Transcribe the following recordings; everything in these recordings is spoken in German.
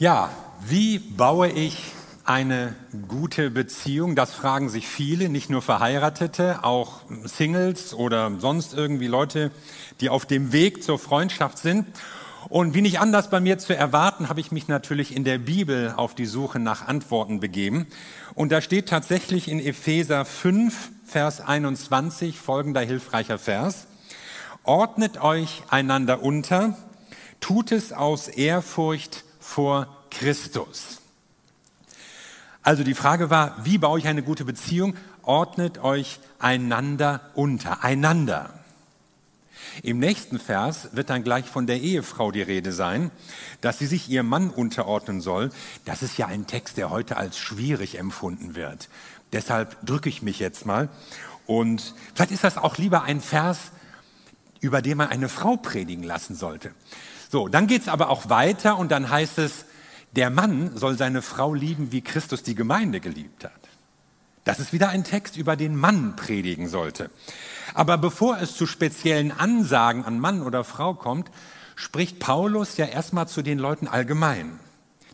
Ja, wie baue ich eine gute Beziehung? Das fragen sich viele, nicht nur Verheiratete, auch Singles oder sonst irgendwie Leute, die auf dem Weg zur Freundschaft sind. Und wie nicht anders bei mir zu erwarten, habe ich mich natürlich in der Bibel auf die Suche nach Antworten begeben. Und da steht tatsächlich in Epheser 5, Vers 21 folgender hilfreicher Vers. Ordnet euch einander unter, tut es aus Ehrfurcht vor Christus. Also die Frage war, wie baue ich eine gute Beziehung? Ordnet euch einander unter, einander. Im nächsten Vers wird dann gleich von der Ehefrau die Rede sein, dass sie sich ihrem Mann unterordnen soll. Das ist ja ein Text, der heute als schwierig empfunden wird. Deshalb drücke ich mich jetzt mal. Und vielleicht ist das auch lieber ein Vers, über den man eine Frau predigen lassen sollte. So, dann geht's aber auch weiter und dann heißt es, der Mann soll seine Frau lieben, wie Christus die Gemeinde geliebt hat. Das ist wieder ein Text, über den Mann predigen sollte. Aber bevor es zu speziellen Ansagen an Mann oder Frau kommt, spricht Paulus ja erstmal zu den Leuten allgemein.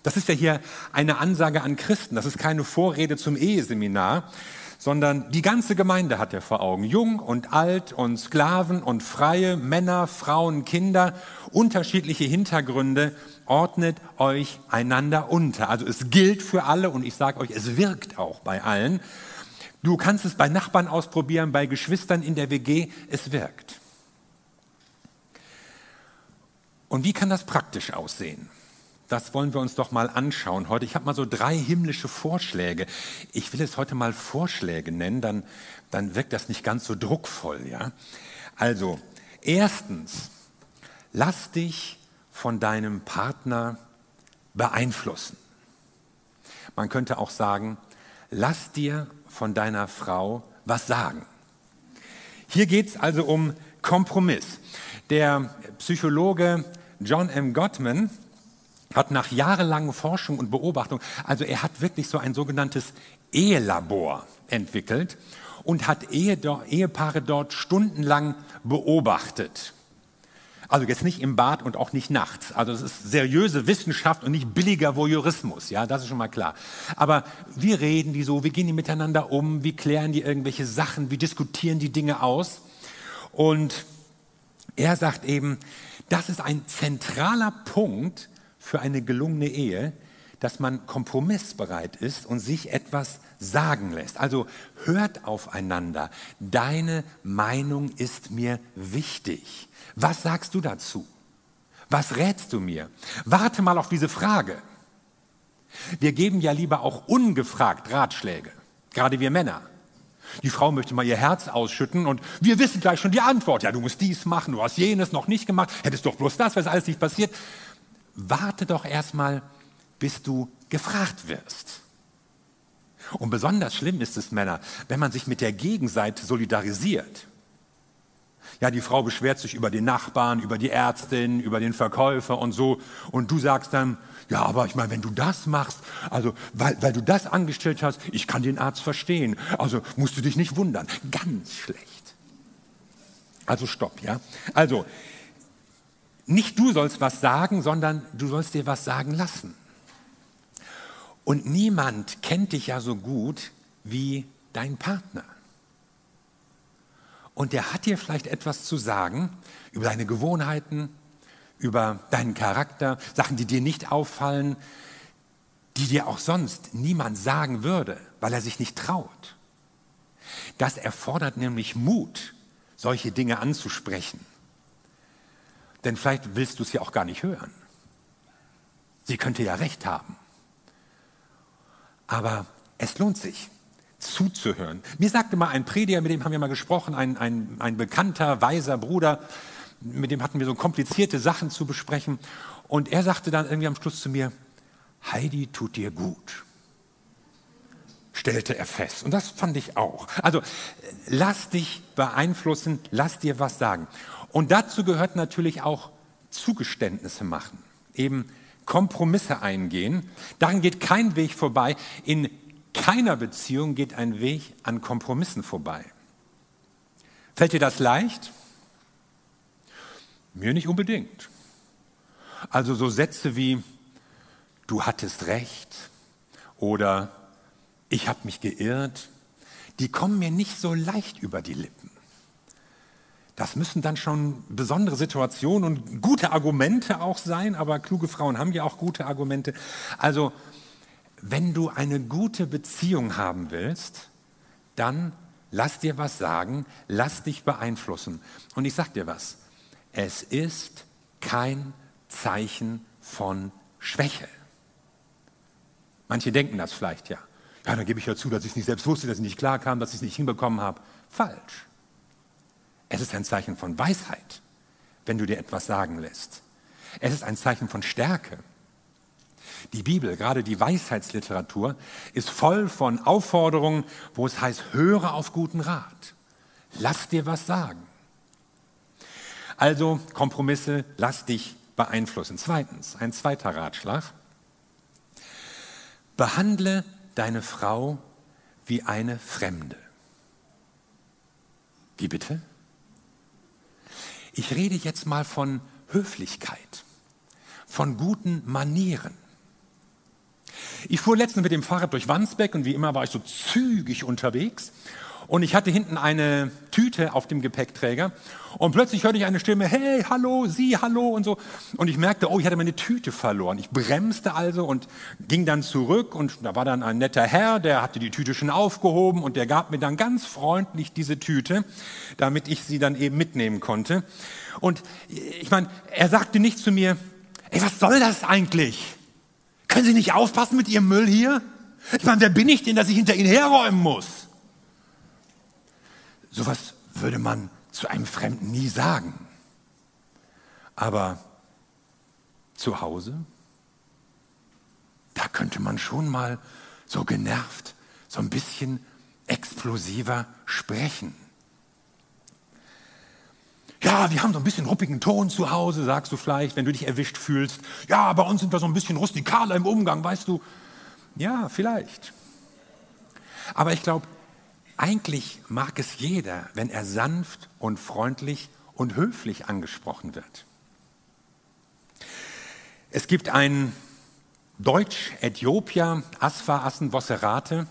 Das ist ja hier eine Ansage an Christen, das ist keine Vorrede zum Eheseminar, sondern die ganze Gemeinde hat er vor Augen. Jung und alt und Sklaven und Freie, Männer, Frauen, Kinder, unterschiedliche Hintergründe, ordnet euch einander unter. Also es gilt für alle und ich sage euch, es wirkt auch bei allen. Du kannst es bei Nachbarn ausprobieren, bei Geschwistern in der WG, es wirkt. Und wie kann das praktisch aussehen? Das wollen wir uns doch mal anschauen heute. Ich habe mal so drei himmlische Vorschläge. Ich will es heute mal Vorschläge nennen, dann, dann wirkt das nicht ganz so druckvoll. Ja? Also, erstens, lass dich von deinem Partner beeinflussen. Man könnte auch sagen, lass dir von deiner Frau was sagen. Hier geht es also um Kompromiss. Der Psychologe John M. Gottman hat nach jahrelangen Forschung und Beobachtung, also er hat wirklich so ein sogenanntes Ehelabor entwickelt und hat Ehepaare dort stundenlang beobachtet. Also jetzt nicht im Bad und auch nicht nachts. Also es ist seriöse Wissenschaft und nicht billiger Voyeurismus, ja, das ist schon mal klar. Aber wie reden die so, wie gehen die miteinander um, wie klären die irgendwelche Sachen, wie diskutieren die Dinge aus? Und er sagt eben, das ist ein zentraler Punkt für eine gelungene Ehe, dass man kompromissbereit ist und sich etwas sagen lässt. Also hört aufeinander. Deine Meinung ist mir wichtig. Was sagst du dazu? Was rätst du mir? Warte mal auf diese Frage. Wir geben ja lieber auch ungefragt Ratschläge, gerade wir Männer. Die Frau möchte mal ihr Herz ausschütten und wir wissen gleich schon die Antwort. Ja, du musst dies machen, du hast jenes noch nicht gemacht, hättest doch bloß das, was alles nicht passiert. Warte doch erstmal, bis du gefragt wirst. Und besonders schlimm ist es, Männer, wenn man sich mit der Gegenseite solidarisiert. Ja, die Frau beschwert sich über den Nachbarn, über die Ärztin, über den Verkäufer und so. Und du sagst dann, ja, aber ich meine, wenn du das machst, also weil, weil du das angestellt hast, ich kann den Arzt verstehen. Also musst du dich nicht wundern. Ganz schlecht. Also stopp, ja. Also nicht du sollst was sagen, sondern du sollst dir was sagen lassen. Und niemand kennt dich ja so gut wie dein Partner. Und der hat dir vielleicht etwas zu sagen über deine Gewohnheiten, über deinen Charakter, Sachen, die dir nicht auffallen, die dir auch sonst niemand sagen würde, weil er sich nicht traut. Das erfordert nämlich Mut, solche Dinge anzusprechen. Denn vielleicht willst du es ja auch gar nicht hören. Sie könnte ja recht haben. Aber es lohnt sich zuzuhören. Mir sagte mal ein Prediger, mit dem haben wir mal gesprochen, ein, ein, ein bekannter, weiser Bruder, mit dem hatten wir so komplizierte Sachen zu besprechen. Und er sagte dann irgendwie am Schluss zu mir, Heidi tut dir gut, stellte er fest. Und das fand ich auch. Also lass dich beeinflussen, lass dir was sagen. Und dazu gehört natürlich auch Zugeständnisse machen, eben Kompromisse eingehen. Daran geht kein Weg vorbei. In keiner Beziehung geht ein Weg an Kompromissen vorbei. Fällt dir das leicht? Mir nicht unbedingt. Also so Sätze wie, du hattest recht oder ich habe mich geirrt, die kommen mir nicht so leicht über die Lippen. Das müssen dann schon besondere Situationen und gute Argumente auch sein, aber kluge Frauen haben ja auch gute Argumente. Also, wenn du eine gute Beziehung haben willst, dann lass dir was sagen, lass dich beeinflussen. Und ich sag dir was, es ist kein Zeichen von Schwäche. Manche denken das vielleicht ja. Ja, dann gebe ich ja zu, dass ich es nicht selbst wusste, dass ich nicht klar kam, dass ich es nicht hinbekommen habe. Falsch. Es ist ein Zeichen von Weisheit, wenn du dir etwas sagen lässt. Es ist ein Zeichen von Stärke. Die Bibel, gerade die Weisheitsliteratur, ist voll von Aufforderungen, wo es heißt, höre auf guten Rat. Lass dir was sagen. Also Kompromisse, lass dich beeinflussen. Zweitens, ein zweiter Ratschlag. Behandle deine Frau wie eine Fremde. Wie bitte? Ich rede jetzt mal von Höflichkeit, von guten Manieren. Ich fuhr letztens mit dem Fahrrad durch Wandsbeck und wie immer war ich so zügig unterwegs und ich hatte hinten eine Tüte auf dem Gepäckträger und plötzlich hörte ich eine Stimme, hey, hallo, Sie, hallo und so. Und ich merkte, oh, ich hatte meine Tüte verloren. Ich bremste also und ging dann zurück und da war dann ein netter Herr, der hatte die Tüte schon aufgehoben und der gab mir dann ganz freundlich diese Tüte, damit ich sie dann eben mitnehmen konnte. Und ich meine, er sagte nicht zu mir, ey, was soll das eigentlich? Können Sie nicht aufpassen mit Ihrem Müll hier? Ich meine, wer bin ich denn, dass ich hinter Ihnen herräumen muss? Sowas würde man zu einem Fremden nie sagen. Aber zu Hause, da könnte man schon mal so genervt, so ein bisschen explosiver sprechen. Ja, wir haben so ein bisschen ruppigen Ton zu Hause, sagst du vielleicht, wenn du dich erwischt fühlst. Ja, bei uns sind wir so ein bisschen rustikaler im Umgang, weißt du. Ja, vielleicht. Aber ich glaube, eigentlich mag es jeder, wenn er sanft und freundlich und höflich angesprochen wird. Es gibt einen Deutsch-Äthiopier, Asfa Assen Vosserate,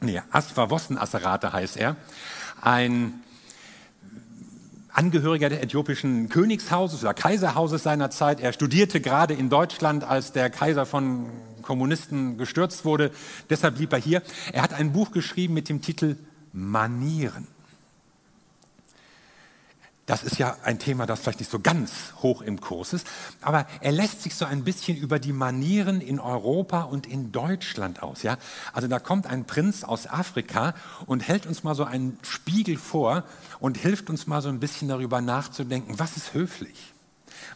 nee, Asfa Wossen Asserate heißt er, ein Angehöriger des äthiopischen Königshauses oder Kaiserhauses seiner Zeit. Er studierte gerade in Deutschland, als der Kaiser von Kommunisten gestürzt wurde. Deshalb blieb er hier. Er hat ein Buch geschrieben mit dem Titel Manieren. Das ist ja ein Thema, das vielleicht nicht so ganz hoch im Kurs ist, aber er lässt sich so ein bisschen über die Manieren in Europa und in Deutschland aus. Ja? Also da kommt ein Prinz aus Afrika und hält uns mal so einen Spiegel vor und hilft uns mal so ein bisschen darüber nachzudenken, was ist höflich?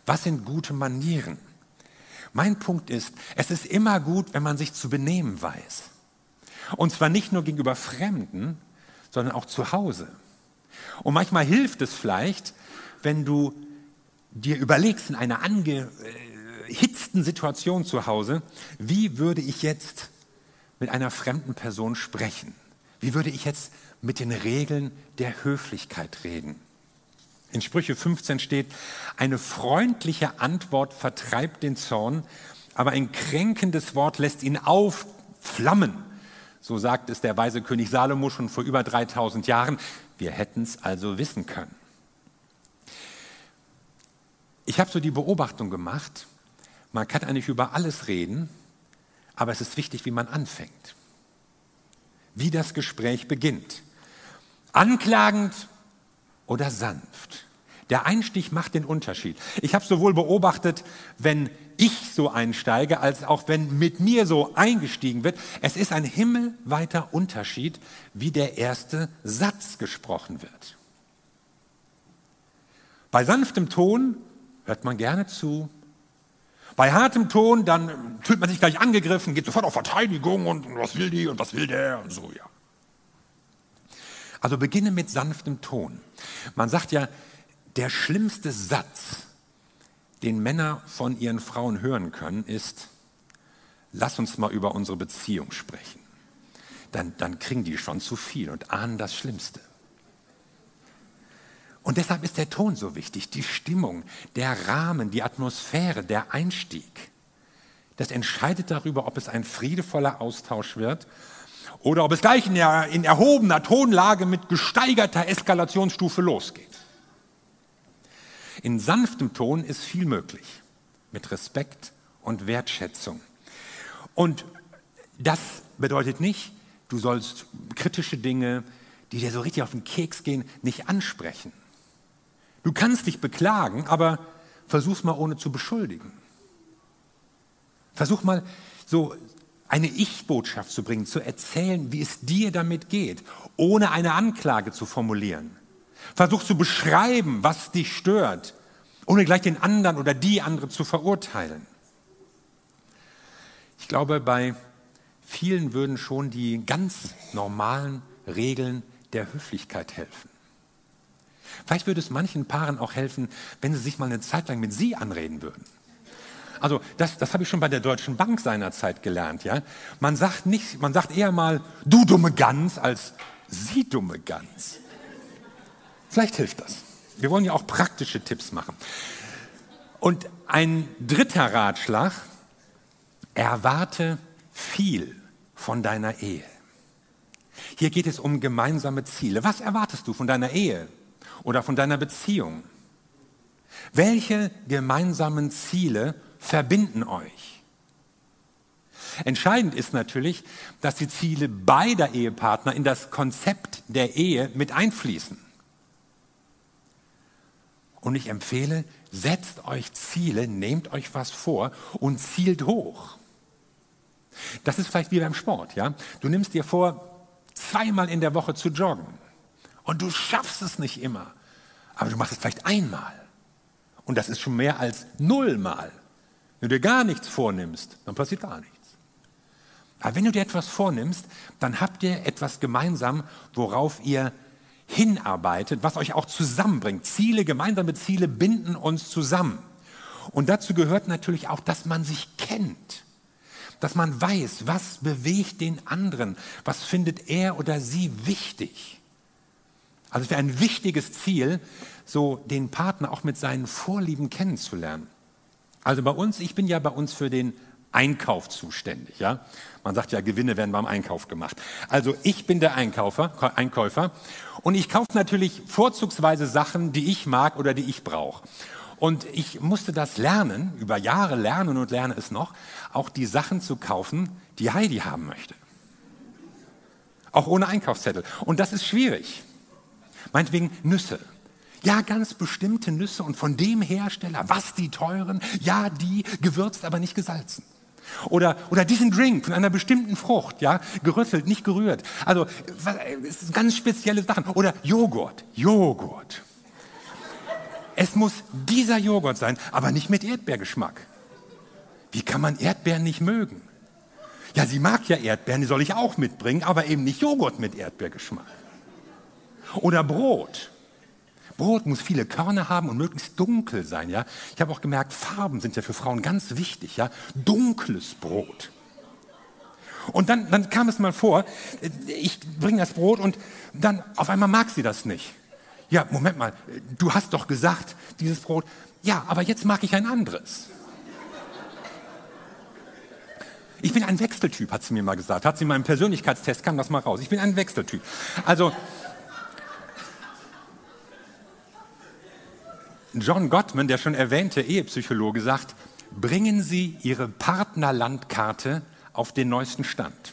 Was sind gute Manieren? Mein Punkt ist, es ist immer gut, wenn man sich zu benehmen weiß. Und zwar nicht nur gegenüber Fremden, sondern auch zu Hause. Und manchmal hilft es vielleicht, wenn du dir überlegst in einer angehitzten Situation zu Hause, wie würde ich jetzt mit einer fremden Person sprechen? Wie würde ich jetzt mit den Regeln der Höflichkeit reden? In Sprüche 15 steht, eine freundliche Antwort vertreibt den Zorn, aber ein kränkendes Wort lässt ihn aufflammen. So sagt es der weise König Salomo schon vor über 3000 Jahren. Wir hätten es also wissen können. Ich habe so die Beobachtung gemacht, man kann eigentlich über alles reden, aber es ist wichtig, wie man anfängt. Wie das Gespräch beginnt. Anklagend oder sanft. Der Einstieg macht den Unterschied. Ich habe sowohl beobachtet, wenn ich so einsteige, als auch wenn mit mir so eingestiegen wird. Es ist ein himmelweiter Unterschied, wie der erste Satz gesprochen wird. Bei sanftem Ton hört man gerne zu. Bei hartem Ton, dann fühlt man sich gleich angegriffen, geht sofort auf Verteidigung und was will die und was will der und so, ja. Also beginne mit sanftem Ton. Man sagt ja, der schlimmste Satz, den Männer von ihren Frauen hören können, ist, lass uns mal über unsere Beziehung sprechen. Dann, dann kriegen die schon zu viel und ahnen das Schlimmste. Und deshalb ist der Ton so wichtig, die Stimmung, der Rahmen, die Atmosphäre, der Einstieg. Das entscheidet darüber, ob es ein friedevoller Austausch wird oder ob es gleich in, der, in erhobener Tonlage mit gesteigerter Eskalationsstufe losgeht. In sanftem Ton ist viel möglich, mit Respekt und Wertschätzung. Und das bedeutet nicht, du sollst kritische Dinge, die dir so richtig auf den Keks gehen, nicht ansprechen. Du kannst dich beklagen, aber versuch's mal ohne zu beschuldigen. Versuch mal so eine Ich-Botschaft zu bringen, zu erzählen, wie es dir damit geht, ohne eine Anklage zu formulieren. Versuch zu beschreiben, was dich stört, ohne gleich den anderen oder die andere zu verurteilen. Ich glaube, bei vielen würden schon die ganz normalen Regeln der Höflichkeit helfen. Vielleicht würde es manchen Paaren auch helfen, wenn sie sich mal eine Zeit lang mit Sie anreden würden. Also das, das habe ich schon bei der Deutschen Bank seinerzeit gelernt. Ja? Man, sagt nicht, man sagt eher mal, du dumme Gans, als Sie dumme Gans. Vielleicht hilft das. Wir wollen ja auch praktische Tipps machen. Und ein dritter Ratschlag, erwarte viel von deiner Ehe. Hier geht es um gemeinsame Ziele. Was erwartest du von deiner Ehe oder von deiner Beziehung? Welche gemeinsamen Ziele verbinden euch? Entscheidend ist natürlich, dass die Ziele beider Ehepartner in das Konzept der Ehe mit einfließen. Und ich empfehle, setzt euch Ziele, nehmt euch was vor und zielt hoch. Das ist vielleicht wie beim Sport, ja? Du nimmst dir vor, zweimal in der Woche zu joggen. Und du schaffst es nicht immer. Aber du machst es vielleicht einmal. Und das ist schon mehr als nullmal. Wenn du dir gar nichts vornimmst, dann passiert gar nichts. Aber wenn du dir etwas vornimmst, dann habt ihr etwas gemeinsam, worauf ihr hinarbeitet, was euch auch zusammenbringt. Ziele, gemeinsame Ziele binden uns zusammen. Und dazu gehört natürlich auch, dass man sich kennt dass man weiß, was bewegt den anderen, was findet er oder sie wichtig. Also es wäre ein wichtiges Ziel, so den Partner auch mit seinen Vorlieben kennenzulernen. Also bei uns, ich bin ja bei uns für den Einkauf zuständig. Ja? Man sagt ja, Gewinne werden beim Einkauf gemacht. Also ich bin der Einkaufer, Einkäufer und ich kaufe natürlich vorzugsweise Sachen, die ich mag oder die ich brauche. Und ich musste das lernen, über Jahre lernen und lerne es noch, auch die Sachen zu kaufen, die Heidi haben möchte. Auch ohne Einkaufszettel. Und das ist schwierig. Meinetwegen Nüsse. Ja, ganz bestimmte Nüsse und von dem Hersteller, was die teuren, ja, die gewürzt, aber nicht gesalzen. Oder, oder diesen Drink von einer bestimmten Frucht, ja, gerüttelt, nicht gerührt. Also, ganz spezielle Sachen. Oder Joghurt, Joghurt. Es muss dieser Joghurt sein, aber nicht mit Erdbeergeschmack. Wie kann man Erdbeeren nicht mögen? Ja, sie mag ja Erdbeeren, die soll ich auch mitbringen, aber eben nicht Joghurt mit Erdbeergeschmack. Oder Brot. Brot muss viele Körner haben und möglichst dunkel sein, ja. Ich habe auch gemerkt, Farben sind ja für Frauen ganz wichtig, ja. Dunkles Brot. Und dann, dann kam es mal vor, ich bringe das Brot und dann auf einmal mag sie das nicht. Ja, Moment mal, du hast doch gesagt, dieses Brot. Ja, aber jetzt mag ich ein anderes. Ich bin ein Wechseltyp, hat sie mir mal gesagt. Hat sie in meinem Persönlichkeitstest, kam das mal raus. Ich bin ein Wechseltyp. Also, John Gottman, der schon erwähnte Ehepsychologe, sagt, bringen Sie Ihre Partnerlandkarte auf den neuesten Stand.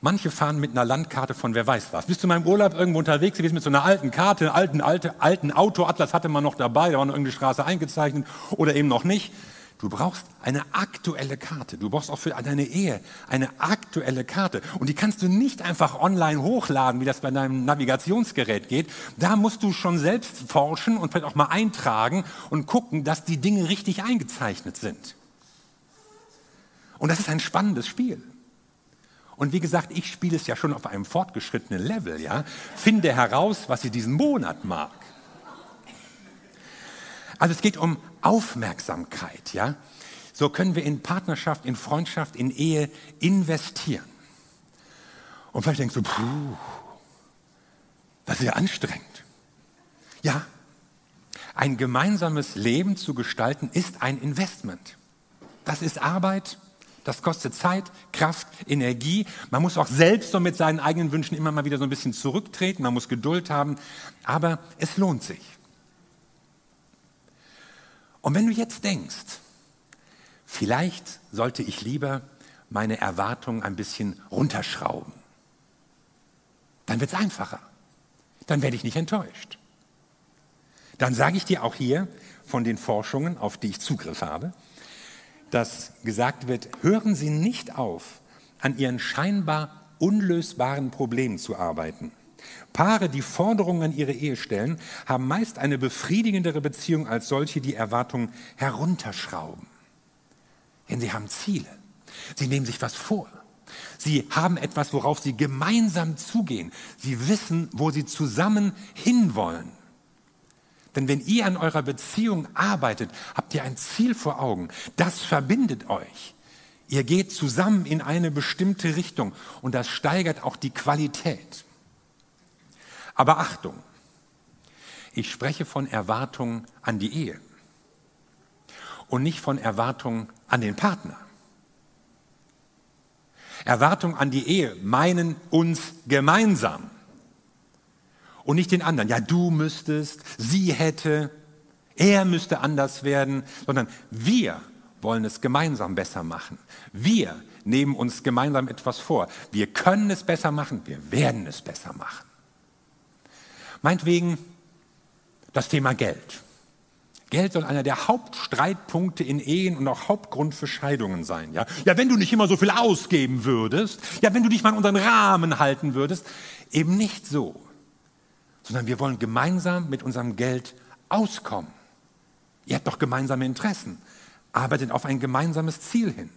Manche fahren mit einer Landkarte von wer weiß was. Bist du in meinem Urlaub irgendwo unterwegs gewesen mit so einer alten Karte, alten, alte, alten Autoatlas hatte man noch dabei, da war noch irgendeine Straße eingezeichnet oder eben noch nicht. Du brauchst eine aktuelle Karte. Du brauchst auch für deine Ehe eine aktuelle Karte. Und die kannst du nicht einfach online hochladen, wie das bei deinem Navigationsgerät geht. Da musst du schon selbst forschen und vielleicht auch mal eintragen und gucken, dass die Dinge richtig eingezeichnet sind. Und das ist ein spannendes Spiel. Und wie gesagt, ich spiele es ja schon auf einem fortgeschrittenen Level, ja. Finde heraus, was sie diesen Monat mag. Also es geht um Aufmerksamkeit, ja. So können wir in Partnerschaft, in Freundschaft, in Ehe investieren. Und vielleicht denkst du, puh, das ist ja anstrengend. Ja, ein gemeinsames Leben zu gestalten ist ein Investment. Das ist Arbeit, das kostet Zeit, Kraft, Energie. Man muss auch selbst so mit seinen eigenen Wünschen immer mal wieder so ein bisschen zurücktreten. Man muss Geduld haben. Aber es lohnt sich. Und wenn du jetzt denkst, vielleicht sollte ich lieber meine Erwartungen ein bisschen runterschrauben, dann wird es einfacher. Dann werde ich nicht enttäuscht. Dann sage ich dir auch hier von den Forschungen, auf die ich Zugriff habe, dass gesagt wird, hören Sie nicht auf, an Ihren scheinbar unlösbaren Problemen zu arbeiten. Paare, die Forderungen an ihre Ehe stellen, haben meist eine befriedigendere Beziehung als solche, die Erwartungen herunterschrauben. Denn sie haben Ziele. Sie nehmen sich was vor. Sie haben etwas, worauf sie gemeinsam zugehen. Sie wissen, wo sie zusammen hinwollen. Denn wenn ihr an eurer Beziehung arbeitet, habt ihr ein Ziel vor Augen. Das verbindet euch. Ihr geht zusammen in eine bestimmte Richtung und das steigert auch die Qualität. Aber Achtung, ich spreche von Erwartungen an die Ehe und nicht von Erwartungen an den Partner. Erwartungen an die Ehe meinen uns gemeinsam und nicht den anderen. Ja, du müsstest, sie hätte, er müsste anders werden, sondern wir wollen es gemeinsam besser machen. Wir nehmen uns gemeinsam etwas vor. Wir können es besser machen, wir werden es besser machen. Meinetwegen das Thema Geld. Geld soll einer der Hauptstreitpunkte in Ehen und auch Hauptgrund für Scheidungen sein. Ja? ja, wenn du nicht immer so viel ausgeben würdest, ja, wenn du dich mal in unseren Rahmen halten würdest, eben nicht so sondern wir wollen gemeinsam mit unserem Geld auskommen. Ihr habt doch gemeinsame Interessen. Arbeitet auf ein gemeinsames Ziel hin.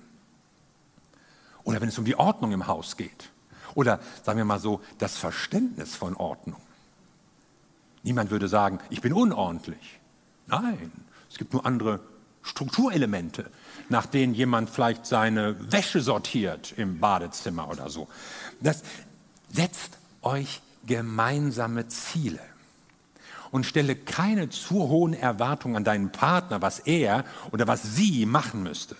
Oder wenn es um die Ordnung im Haus geht. Oder sagen wir mal so, das Verständnis von Ordnung. Niemand würde sagen, ich bin unordentlich. Nein, es gibt nur andere Strukturelemente, nach denen jemand vielleicht seine Wäsche sortiert im Badezimmer oder so. Das setzt euch gemeinsame Ziele. Und stelle keine zu hohen Erwartungen an deinen Partner, was er oder was sie machen müsste.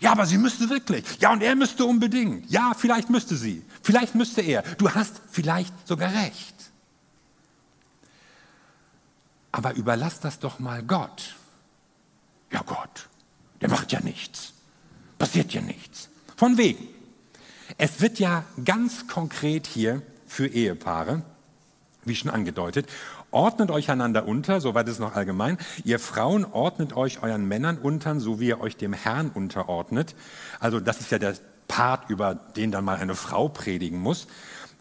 Ja, aber sie müsste wirklich. Ja, und er müsste unbedingt. Ja, vielleicht müsste sie. Vielleicht müsste er. Du hast vielleicht sogar recht. Aber überlass das doch mal Gott. Ja, Gott, der macht ja nichts. Passiert ja nichts. Von wegen. Es wird ja ganz konkret hier für Ehepaare, wie schon angedeutet. Ordnet euch einander unter, soweit ist noch allgemein. Ihr Frauen ordnet euch euren Männern unter, so wie ihr euch dem Herrn unterordnet. Also das ist ja der Part, über den dann mal eine Frau predigen muss.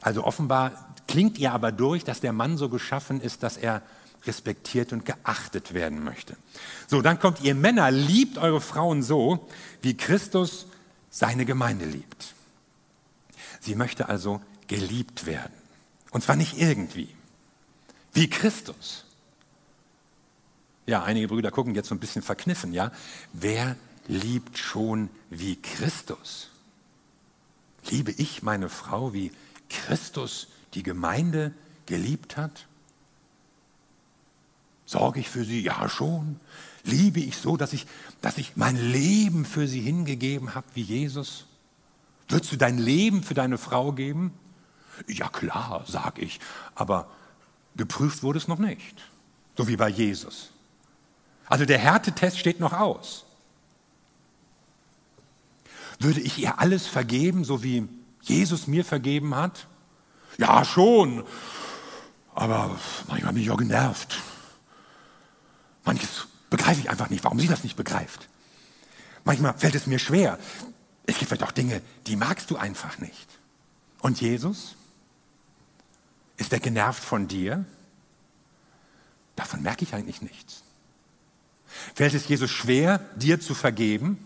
Also offenbar klingt ihr aber durch, dass der Mann so geschaffen ist, dass er respektiert und geachtet werden möchte. So, dann kommt ihr Männer, liebt eure Frauen so, wie Christus seine Gemeinde liebt. Sie möchte also geliebt werden. Und zwar nicht irgendwie, wie Christus. Ja, einige Brüder gucken jetzt so ein bisschen verkniffen, ja. Wer liebt schon wie Christus? Liebe ich meine Frau, wie Christus die Gemeinde geliebt hat? Sorge ich für sie? Ja, schon. Liebe ich so, dass ich, dass ich mein Leben für sie hingegeben habe, wie Jesus? Würdest du dein Leben für deine Frau geben? Ja klar, sag ich, aber geprüft wurde es noch nicht, so wie bei Jesus. Also der Härtetest steht noch aus. Würde ich ihr alles vergeben, so wie Jesus mir vergeben hat? Ja, schon. Aber manchmal bin ich auch genervt. Manches begreife ich einfach nicht, warum sie das nicht begreift. Manchmal fällt es mir schwer. Es gibt vielleicht auch Dinge, die magst du einfach nicht. Und Jesus? Ist er genervt von dir? Davon merke ich eigentlich nichts. Fällt es Jesus schwer, dir zu vergeben?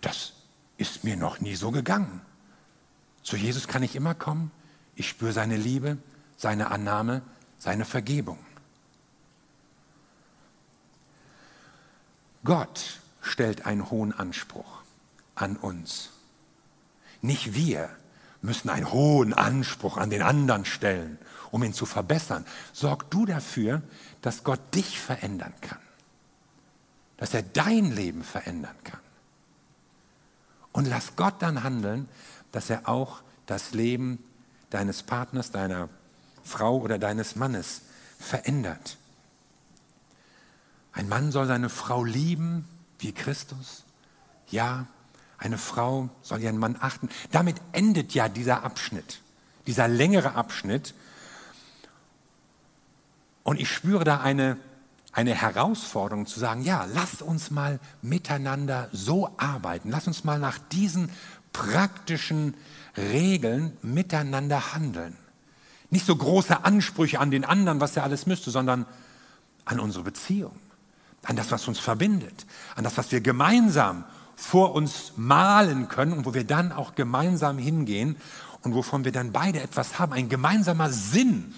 Das ist mir noch nie so gegangen. Zu Jesus kann ich immer kommen. Ich spüre seine Liebe, seine Annahme, seine Vergebung. Gott stellt einen hohen Anspruch an uns. Nicht wir müssen einen hohen Anspruch an den anderen stellen, um ihn zu verbessern. Sorg du dafür, dass Gott dich verändern kann. dass er dein Leben verändern kann. Und lass Gott dann handeln, dass er auch das Leben deines Partners, deiner Frau oder deines Mannes verändert. Ein Mann soll seine Frau lieben wie Christus. Ja, eine Frau soll ihren Mann achten. Damit endet ja dieser Abschnitt, dieser längere Abschnitt. Und ich spüre da eine, eine Herausforderung zu sagen, ja, lasst uns mal miteinander so arbeiten. Lasst uns mal nach diesen praktischen Regeln miteinander handeln. Nicht so große Ansprüche an den anderen, was er alles müsste, sondern an unsere Beziehung, an das, was uns verbindet, an das, was wir gemeinsam vor uns malen können und wo wir dann auch gemeinsam hingehen und wovon wir dann beide etwas haben, ein gemeinsamer Sinn,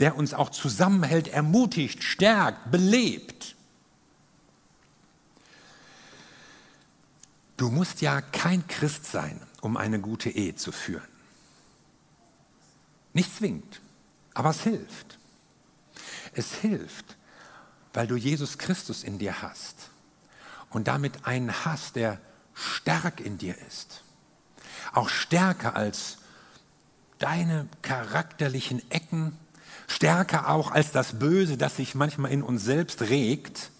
der uns auch zusammenhält, ermutigt, stärkt, belebt. Du musst ja kein Christ sein, um eine gute Ehe zu führen. Nicht zwingend, aber es hilft. Es hilft, weil du Jesus Christus in dir hast und damit einen hast, der stark in dir ist. Auch stärker als deine charakterlichen Ecken, stärker auch als das Böse, das sich manchmal in uns selbst regt.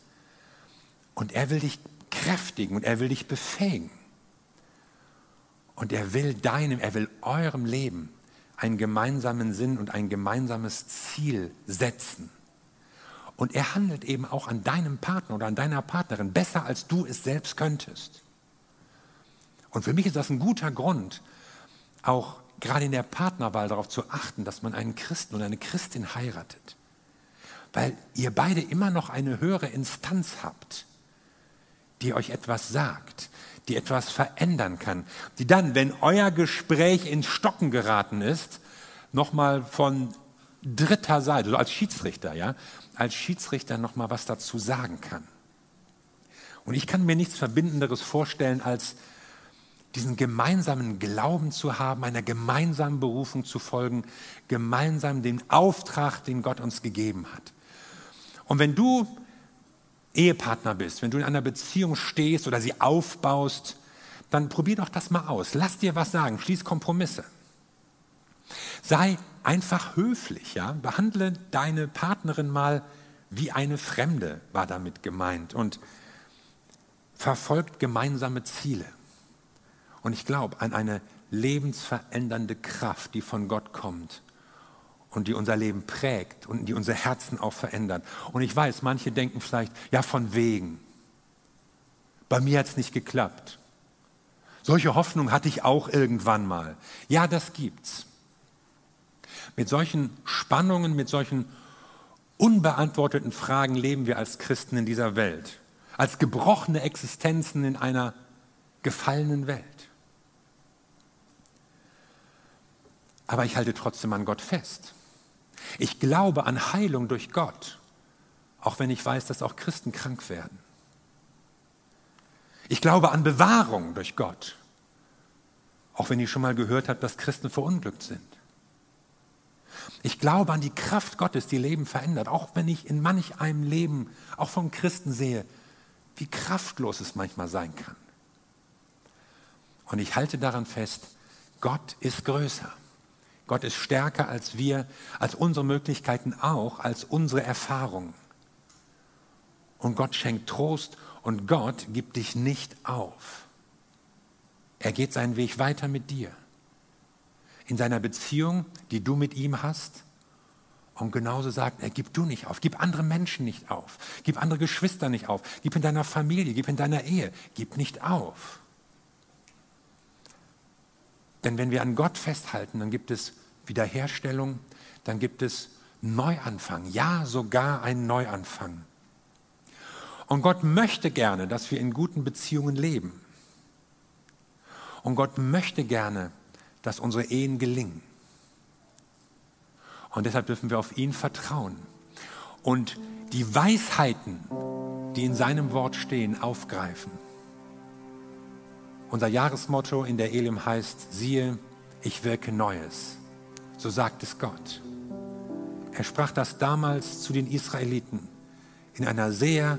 Und er will dich kräftigen und er will dich befähigen. Und er will deinem, er will eurem Leben einen gemeinsamen Sinn und ein gemeinsames Ziel setzen. Und er handelt eben auch an deinem Partner oder an deiner Partnerin besser, als du es selbst könntest. Und für mich ist das ein guter Grund, auch gerade in der Partnerwahl darauf zu achten, dass man einen Christen oder eine Christin heiratet. Weil ihr beide immer noch eine höhere Instanz habt, die euch etwas sagt, die etwas verändern kann, die dann, wenn euer Gespräch ins Stocken geraten ist, nochmal von dritter Seite, so als Schiedsrichter, ja, als Schiedsrichter nochmal was dazu sagen kann. Und ich kann mir nichts Verbindenderes vorstellen, als diesen gemeinsamen Glauben zu haben, einer gemeinsamen Berufung zu folgen, gemeinsam den Auftrag, den Gott uns gegeben hat. Und wenn du Ehepartner bist, wenn du in einer Beziehung stehst oder sie aufbaust, dann probier doch das mal aus. Lass dir was sagen, schließ Kompromisse. Sei einfach höflich, ja? Behandle deine Partnerin mal wie eine Fremde, war damit gemeint. Und verfolgt gemeinsame Ziele. Und ich glaube an eine lebensverändernde Kraft, die von Gott kommt und die unser Leben prägt und die unser Herzen auch verändert. Und ich weiß, manche denken vielleicht, ja, von wegen. Bei mir hat es nicht geklappt. Solche Hoffnung hatte ich auch irgendwann mal. Ja, das gibt's. Mit solchen Spannungen, mit solchen unbeantworteten Fragen leben wir als Christen in dieser Welt. Als gebrochene Existenzen in einer gefallenen Welt. Aber ich halte trotzdem an Gott fest. Ich glaube an Heilung durch Gott, auch wenn ich weiß, dass auch Christen krank werden. Ich glaube an Bewahrung durch Gott, auch wenn ich schon mal gehört habe, dass Christen verunglückt sind. Ich glaube an die Kraft Gottes, die Leben verändert, auch wenn ich in manch einem Leben, auch von Christen sehe, wie kraftlos es manchmal sein kann. Und ich halte daran fest, Gott ist größer. Gott ist stärker als wir, als unsere Möglichkeiten auch, als unsere Erfahrungen. Und Gott schenkt Trost und Gott gibt dich nicht auf. Er geht seinen Weg weiter mit dir. In seiner Beziehung, die du mit ihm hast. Und genauso sagt er, gib du nicht auf, gib andere Menschen nicht auf, gib andere Geschwister nicht auf, gib in deiner Familie, gib in deiner Ehe, gib nicht auf. Denn wenn wir an Gott festhalten, dann gibt es Wiederherstellung, dann gibt es Neuanfang, ja sogar ein Neuanfang. Und Gott möchte gerne, dass wir in guten Beziehungen leben. Und Gott möchte gerne, dass unsere Ehen gelingen. Und deshalb dürfen wir auf ihn vertrauen und die Weisheiten, die in seinem Wort stehen, aufgreifen. Unser Jahresmotto in der Elim heißt, siehe, ich wirke Neues. So sagt es Gott. Er sprach das damals zu den Israeliten in einer sehr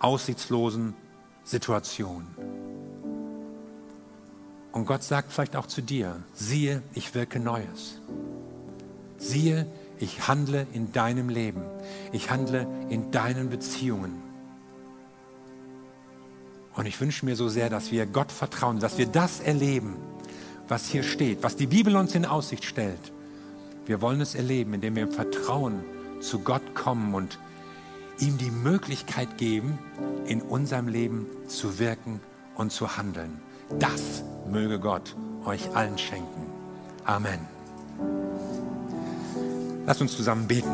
aussichtslosen Situation. Und Gott sagt vielleicht auch zu dir, siehe, ich wirke Neues. Siehe, ich handle in deinem Leben. Ich handle in deinen Beziehungen. Und ich wünsche mir so sehr, dass wir Gott vertrauen, dass wir das erleben, was hier steht, was die Bibel uns in Aussicht stellt. Wir wollen es erleben, indem wir im Vertrauen zu Gott kommen und ihm die Möglichkeit geben, in unserem Leben zu wirken und zu handeln. Das möge Gott euch allen schenken. Amen. Lasst uns zusammen beten.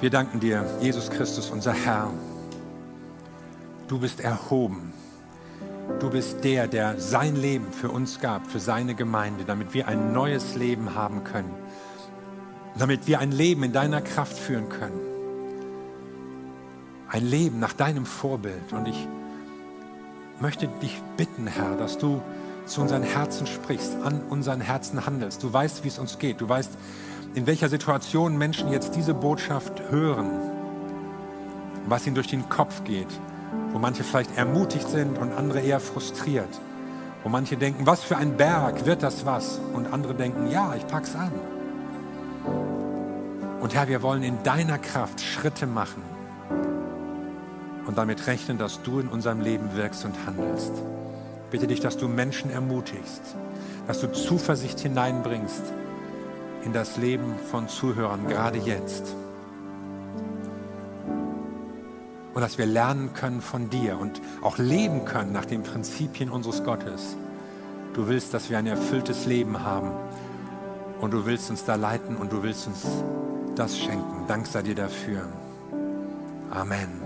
Wir danken dir, Jesus Christus, unser Herr. Du bist erhoben. Du bist der, der sein Leben für uns gab, für seine Gemeinde, damit wir ein neues Leben haben können, damit wir ein Leben in deiner Kraft führen können. Ein Leben nach deinem Vorbild. Und ich möchte dich bitten, Herr, dass du zu unseren Herzen sprichst, an unseren Herzen handelst. Du weißt, wie es uns geht. Du weißt, in welcher Situation Menschen jetzt diese Botschaft hören, was ihnen durch den Kopf geht, wo manche vielleicht ermutigt sind und andere eher frustriert, wo manche denken, was für ein Berg, wird das was? Und andere denken, ja, ich pack's an. Und Herr, wir wollen in deiner Kraft Schritte machen und damit rechnen, dass du in unserem Leben wirkst und handelst. Bitte dich, dass du Menschen ermutigst, dass du Zuversicht hineinbringst in das Leben von Zuhörern, gerade jetzt. Und dass wir lernen können von dir und auch leben können nach den Prinzipien unseres Gottes. Du willst, dass wir ein erfülltes Leben haben. Und du willst uns da leiten und du willst uns das schenken. Dank sei dir dafür. Amen.